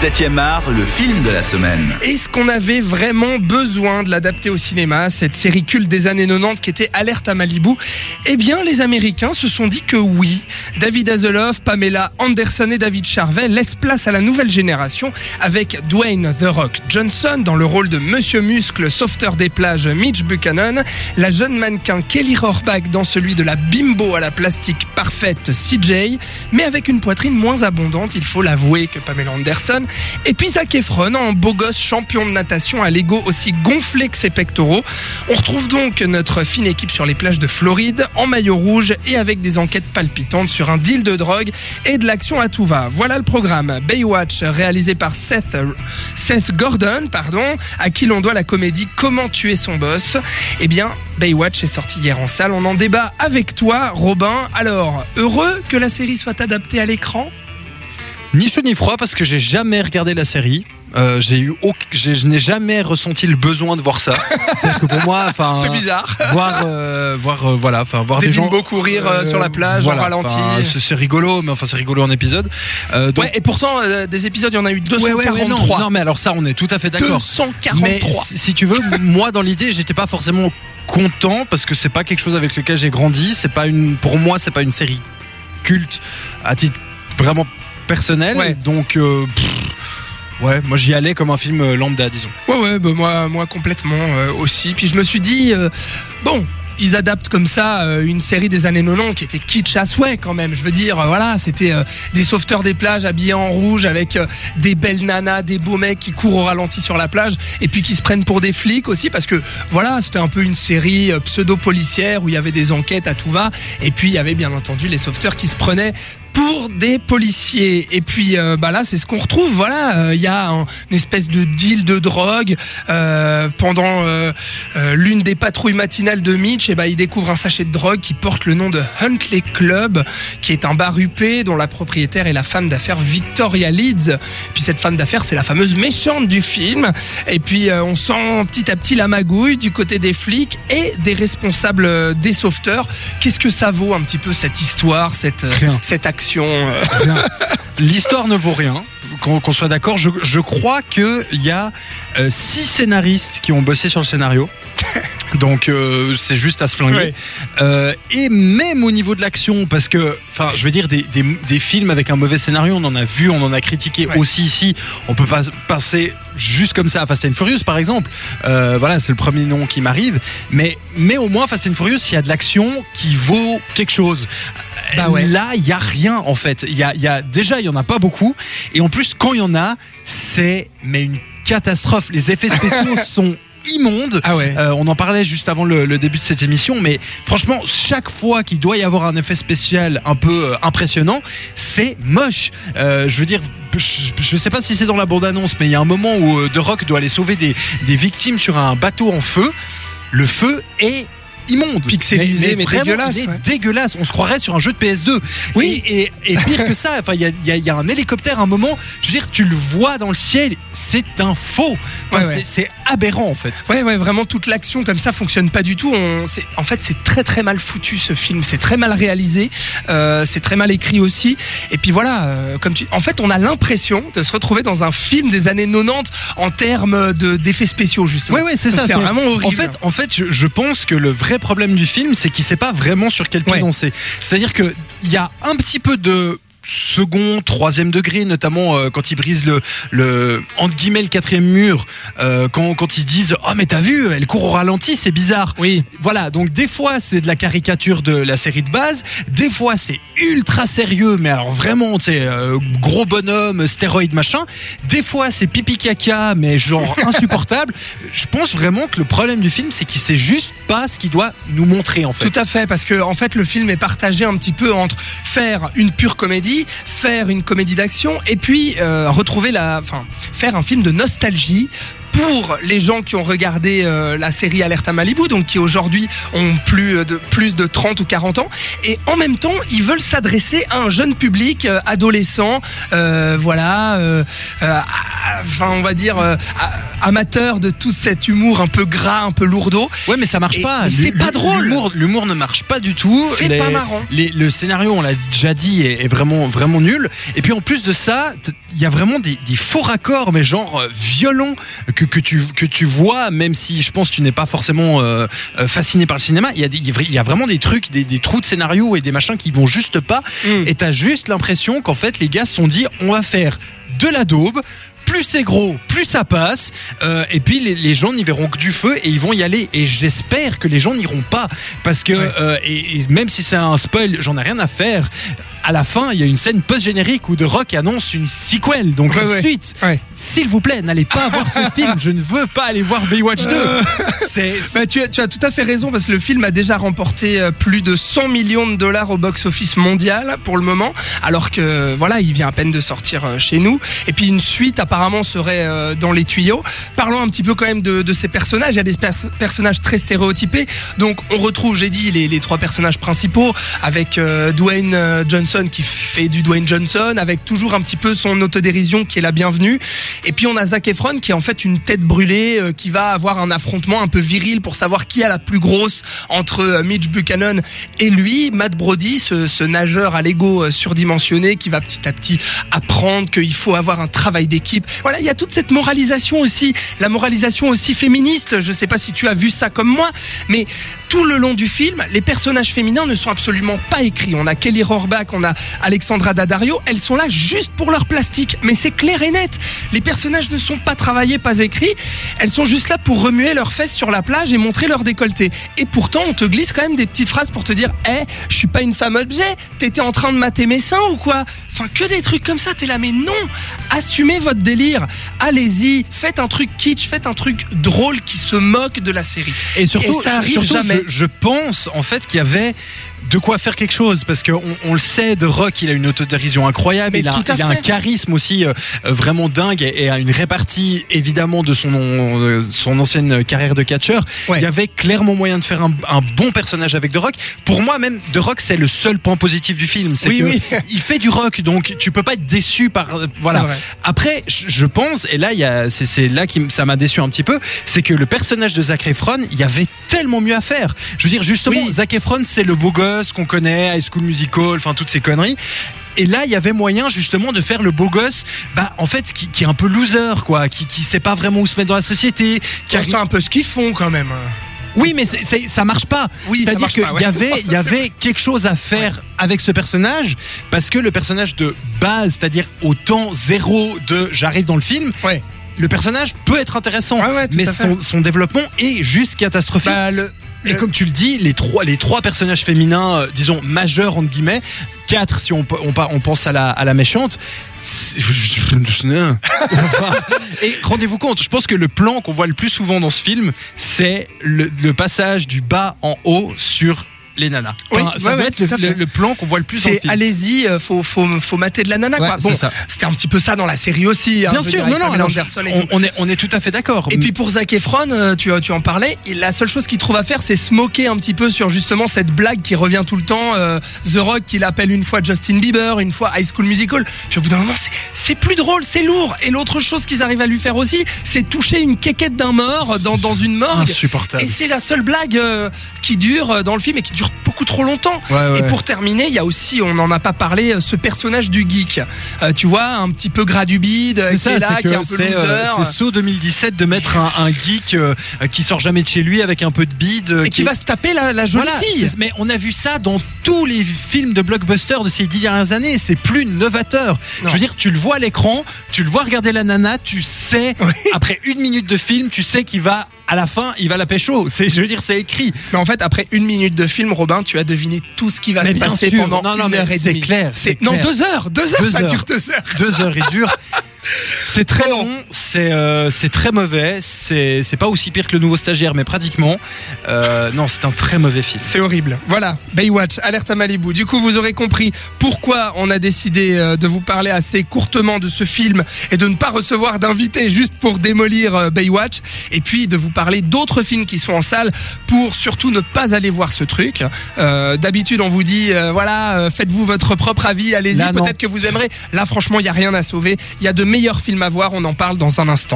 7e art, le film de la semaine. Est-ce qu'on avait vraiment besoin de l'adapter au cinéma, cette série culte des années 90 qui était Alerte à Malibu? Eh bien, les Américains se sont dit que oui. David Hasselhoff, Pamela Anderson et David Charvet laissent place à la nouvelle génération avec Dwayne The Rock Johnson dans le rôle de Monsieur Muscle, sauveteur des plages Mitch Buchanan, la jeune mannequin Kelly Rohrbach dans celui de la bimbo à la plastique parfaite CJ, mais avec une poitrine moins abondante, il faut l'avouer, que Pamela Anderson. Et puis Zac Efron, en beau gosse champion de natation à l'ego aussi gonflé que ses pectoraux. On retrouve donc notre fine équipe sur les plages de Floride, en maillot rouge et avec des enquêtes palpitantes sur un deal de drogue et de l'action à tout va. Voilà le programme. Baywatch, réalisé par Seth, Seth Gordon, pardon, à qui l'on doit la comédie Comment tuer son boss. Eh bien, Baywatch est sorti hier en salle. On en débat avec toi, Robin. Alors, heureux que la série soit adaptée à l'écran? Ni chaud ni froid parce que j'ai jamais regardé la série. Euh, j'ai eu je n'ai jamais ressenti le besoin de voir ça. C'est-à-dire que pour moi, enfin, C'est bizarre. voir, euh, voir, euh, voilà, enfin, voir Des des, gens courir, euh, sur la plage, en ralenti. c'est- C'est rigolo, mais enfin, c'est rigolo en épisode. Donc, Ouais, et pourtant, des épisodes, il y en a eu ouais, ouais, 243. ouais, non, non, mais alors ça, on est tout à fait d'accord. 243. Mais si, si tu veux, moi dans l'idée, j'étais pas forcément content parce que c'est pas quelque chose avec lequel j'ai grandi. C'est pas une, pour moi, c'est pas une série culte à titre vraiment personnel. Ouais. Donc, euh, pff, ouais, moi j'y allais comme un film euh, lambda, disons. Ouais, ouais, bah, moi, moi complètement euh, aussi. Puis je me suis dit, euh, bon. Ils adaptent comme ça une série des années 90 qui était kitsch à souhait quand même. Je veux dire, voilà, c'était des sauveteurs des plages habillés en rouge avec des belles nanas, des beaux mecs qui courent au ralenti sur la plage et puis qui se prennent pour des flics aussi parce que voilà, c'était un peu une série pseudo-policière où il y avait des enquêtes à tout va et puis il y avait bien entendu les sauveteurs qui se prenaient pour des policiers. Et puis euh, bah là, c'est ce qu'on retrouve. Voilà, euh, il y a un- une espèce de deal de drogue euh, pendant l'une des patrouilles matinales de Mitch. Et bah, il découvre un sachet de drogue qui porte le nom de Huntley Club, qui est un bar huppé dont la propriétaire est la femme d'affaires Victoria Leeds. Puis cette femme d'affaires, c'est la fameuse méchante du film. Et puis on sent petit à petit la magouille du côté des flics et des responsables des sauveteurs. Qu'est-ce que ça vaut un petit peu cette histoire, cette, cette action euh, Rien. L'histoire ne vaut rien. Qu'on soit d'accord, je, je crois qu'il y a euh, six scénaristes qui ont bossé sur le scénario. Donc euh, c'est juste à se flinguer. Euh, et même au niveau de l'action, parce que, enfin, je veux dire, des, des, des films avec un mauvais scénario, on en a vu, on en a critiqué aussi ici. On peut pas passer juste comme ça à Fast and Furious, par exemple. Euh, voilà, c'est le premier nom qui m'arrive. Mais, mais au moins, Fast and Furious, il y a de l'action qui vaut quelque chose. Bah ouais. Là, il y a rien en fait. Il y a, il y a déjà, il y en a pas beaucoup. Et en plus, quand il y en a, c'est mais une catastrophe. Les effets spéciaux sont immondes. Ah ouais. Euh, on en parlait juste avant le, le début de cette émission, mais franchement, chaque fois qu'il doit y avoir un effet spécial un peu euh, impressionnant, c'est moche. Euh, je veux dire, je, je sais pas si c'est dans la bande-annonce, mais il y a un moment où The Rock doit aller sauver des, des victimes sur un bateau en feu. Le feu est immonde, Pixelisé, mais vraiment, dégueulasse, ouais. On se croirait sur un jeu de PS2. Oui. Et, et, et pire que ça, enfin, il y a, il y a- il y a un hélicoptère à un moment. Je veux dire, tu le vois dans le ciel, c'est un faux. Enfin, Ouais, ouais. c'est- aberrant en fait. Ouais, ouais, vraiment toute l'action comme ça fonctionne pas du tout. On, en fait, c'est très très mal foutu ce film. C'est très mal réalisé. euh, c'est très mal écrit aussi. Et puis voilà, euh, comme tu, en fait, on a l'impression de se retrouver dans un film des années 90 en termes de d'effets spéciaux justement. Oui, oui, c'est ça. C'est vraiment horrible. En fait, en fait je, je pense que le vrai problème du film, c'est qu'il sait pas vraiment sur quel pied Ouais. danser. C'est-à-dire qu'il y a un petit peu de second, troisième degré, notamment euh, quand ils brisent le, le entre guillemets le quatrième mur, euh, quand, quand ils disent oh mais t'as vu, elle court au ralenti, c'est bizarre. oui. Voilà, donc des fois c'est de la caricature de la série de base, des fois c'est ultra sérieux, mais alors vraiment, tu sais, euh, gros bonhomme, stéroïde machin, des fois c'est pipi caca, mais genre insupportable. Je pense vraiment que le problème du film, c'est qu'il sait juste pas ce qu'il doit nous montrer en fait. Tout à fait, parce que en fait le film est partagé un petit peu entre faire une pure comédie, faire une comédie d'action, et puis euh, retrouver la, enfin faire un film de nostalgie pour les gens qui ont regardé euh, la série Alerte à Malibu, donc qui aujourd'hui ont plus de, plus de 30 ou 40 ans, et en même temps, ils veulent s'adresser à un jeune public euh, adolescent, euh, voilà, euh, euh, à- enfin on va dire euh, à- amateur de tout cet humour un peu gras, un peu lourdeau. Ouais, mais ça marche Et- pas. c'est pas drôle. L'humour, ne marche pas du tout. C'est pas marrant. les- le scénario, on l'a déjà dit, est, est vraiment, vraiment nul. Et puis en plus de ça, il y a vraiment des, des faux raccords, mais genre euh, violents, que, que, tu, que tu vois, même si je pense que tu n'es pas forcément euh, euh, fasciné par le cinéma. Il y, a des- il y a vraiment des trucs, des, des trous de scénario et des machins qui vont juste pas. Mm. Et t'as juste l'impression qu'en fait, les gars se sont dit, on va faire de la daube. Plus c'est gros, plus ça passe. Euh, et puis les, les gens n'y verront que du feu et ils vont y aller. Et j'espère que les gens n'iront pas. Parce que, Ouais. euh, et, et même si c'est un spoil, j'en ai rien à faire. À la fin, il y a une scène post-générique où The Rock annonce une sequel, donc Ouais, une ouais. suite. Ouais. S'il vous plaît, n'allez pas voir ce film. Je ne veux pas aller voir Baywatch 2. C'est, Bah, tu, as, tu as tout à fait raison parce que le film a déjà remporté euh, plus de 100 millions de dollars au box-office mondial pour le moment, alors que voilà, il vient à peine de sortir euh, chez nous. Et puis une suite apparemment serait euh, dans les tuyaux. Parlons un petit peu quand même de, de ces personnages. Il y a des pers- personnages très stéréotypés. Donc on retrouve, j'ai dit, les, les trois personnages principaux avec euh, Dwayne euh, Qui fait du Dwayne Johnson, avec toujours un petit peu son autodérision qui est la bienvenue. Et puis on a Zac Efron qui est en fait une tête brûlée euh, qui va avoir un affrontement un peu viril pour savoir qui a la plus grosse entre euh, Mitch Buchanan et lui, Matt Brody, ce, ce nageur à l'ego euh, surdimensionné qui va petit à petit apprendre qu'il faut avoir un travail d'équipe. Voilà, il y a toute cette moralisation aussi, la moralisation aussi féministe. Je sais pas si tu as vu ça comme moi, mais tout le long du film, les personnages féminins ne sont absolument pas écrits. On a Kelly Rohrbach, on a Alexandra Daddario, elles sont là juste pour leur plastique, mais c'est clair et net. Les personnages ne sont pas travaillés, pas écrits, elles sont juste là pour remuer leurs fesses sur la plage et montrer leur décolleté. Et pourtant, on te glisse quand même des petites phrases pour te dire "Eh, je suis pas une femme objet, t'étais en train de mater mes seins ou quoi? Enfin, que des trucs comme ça, t'es là, mais non Assumez votre délire, allez-y, faites un truc kitsch, faites un truc drôle qui se moque de la série. Et surtout, Et ça arrive surtout, jamais. Je, je pense en fait qu'il y avait de quoi faire quelque chose parce qu'on on le sait de Rock il a une autodérision incroyable Mais il a, il un charisme aussi euh, euh, vraiment dingue et, et a une répartie évidemment de son euh, son ancienne carrière de catcheur Ouais. il y avait clairement moyen de faire un, un bon personnage avec The Rock pour moi même The Rock c'est le seul point positif du film c'est Oui, que oui. il fait du rock donc tu peux pas être déçu par euh, voilà. Après, je pense, et là, c'est, là qui ça m'a déçu un petit peu, c'est que le personnage de Zac Efron, il y avait tellement mieux à faire. Je veux dire, justement, Oui. Zac Efron, c'est le beau gosse qu'on connaît, High School Musical, enfin toutes ces conneries. Et là, il y avait moyen justement de faire le beau gosse, bah en fait, qui, qui est un peu loser, quoi, qui, qui sait pas vraiment où se mettre dans la société, qui a un peu ce qu'ils font quand même. Oui, mais c'est- c'est- ça marche pas. Oui, C'est-à-dire qu'il ouais. y avait, Oh, ça, il y c'est avait quelque chose à faire avec ce personnage, parce que le personnage de base, c'est-à-dire au temps zéro de j'arrive dans le film, Ouais. le personnage peut être intéressant, mais son, son développement est juste catastrophique. Bah, le, Et comme tu le dis, les trois, les trois personnages féminins, euh, disons majeurs entre guillemets, quatre si on, on, on pense à la, à la méchante. et rendez-vous compte, je pense que le plan qu'on voit le plus souvent dans ce film, c'est le, le passage du bas en haut sur les nanas. Oui, Enfin, ça ouais, être le, plan qu'on voit le plus c'est allez-y, euh, faut, faut, faut mater de la nana Ouais, quoi. c'est Bon, c'était un petit peu ça dans la série aussi. hein, Bien sûr, non, non, on, est, on est tout à fait d'accord. Et puis pour Zac Efron, euh, tu, tu en parlais, la seule chose qu'il trouve à faire, c'est se moquer un petit peu sur justement cette blague qui revient tout le temps, euh, The Rock qui l'appelle une fois Justin Bieber, une fois High School Musical. Puis au bout d'un moment, c'est- plus drôle, c'est lourd. Et l'autre chose qu'ils arrivent à lui faire aussi, c'est toucher une quéquette d'un mort dans, dans une morgue. insupportable. Et c'est la seule blague euh, qui dure dans le film et qui dure beaucoup trop longtemps. Ouais, ouais. Et pour terminer, il y a aussi, on n'en a pas parlé, euh, ce personnage du geek. Euh, tu vois, un petit peu gras du bide, C'est qui ça, est là, c'est qui est un peu euh, loser. c'est saut 2017 de mettre un, un geek euh, qui sort jamais de chez lui avec un peu de bide. et qui va se taper la, la jolie Voilà, fille. mais on a vu ça dans tous les films de blockbuster de ces dix dernières années. C'est plus novateur. Non. Je veux dire, tu le vois à l'écran, tu le vois regarder la nana, tu sais, Oui. après une minute de film, tu sais qu'il va, à la fin, il va la pécho. C'est, je veux dire, c'est écrit. Mais en fait, après une minute de film, Robin, tu as deviné tout ce qui va Mais se bien passer sûr. pendant Non, non, une heure et c'est demie. clair, c'est non clair. deux heures, deux heures, Deux ça heures. dure deux heures. Deux heures, il dure. C'est très Bon. long, c'est euh, c'est très mauvais, c'est c'est pas aussi pire que le nouveau stagiaire, mais pratiquement. Euh, non, c'est un très mauvais film. C'est horrible. Voilà, Baywatch, alerte à Malibu. Du coup, vous aurez compris pourquoi on a décidé euh, de vous parler assez courtement de ce film et de ne pas recevoir d'invités juste pour démolir Baywatch. Et puis de vous parler d'autres films qui sont en salle pour surtout ne pas aller voir ce truc. Euh, D'habitude, on vous dit, euh, voilà, faites-vous votre propre avis, allez-y, peut-être que vous aimerez. Là, franchement, il n'y a rien à sauver. Il y a de meilleurs films à voir, on en parle dans un instant.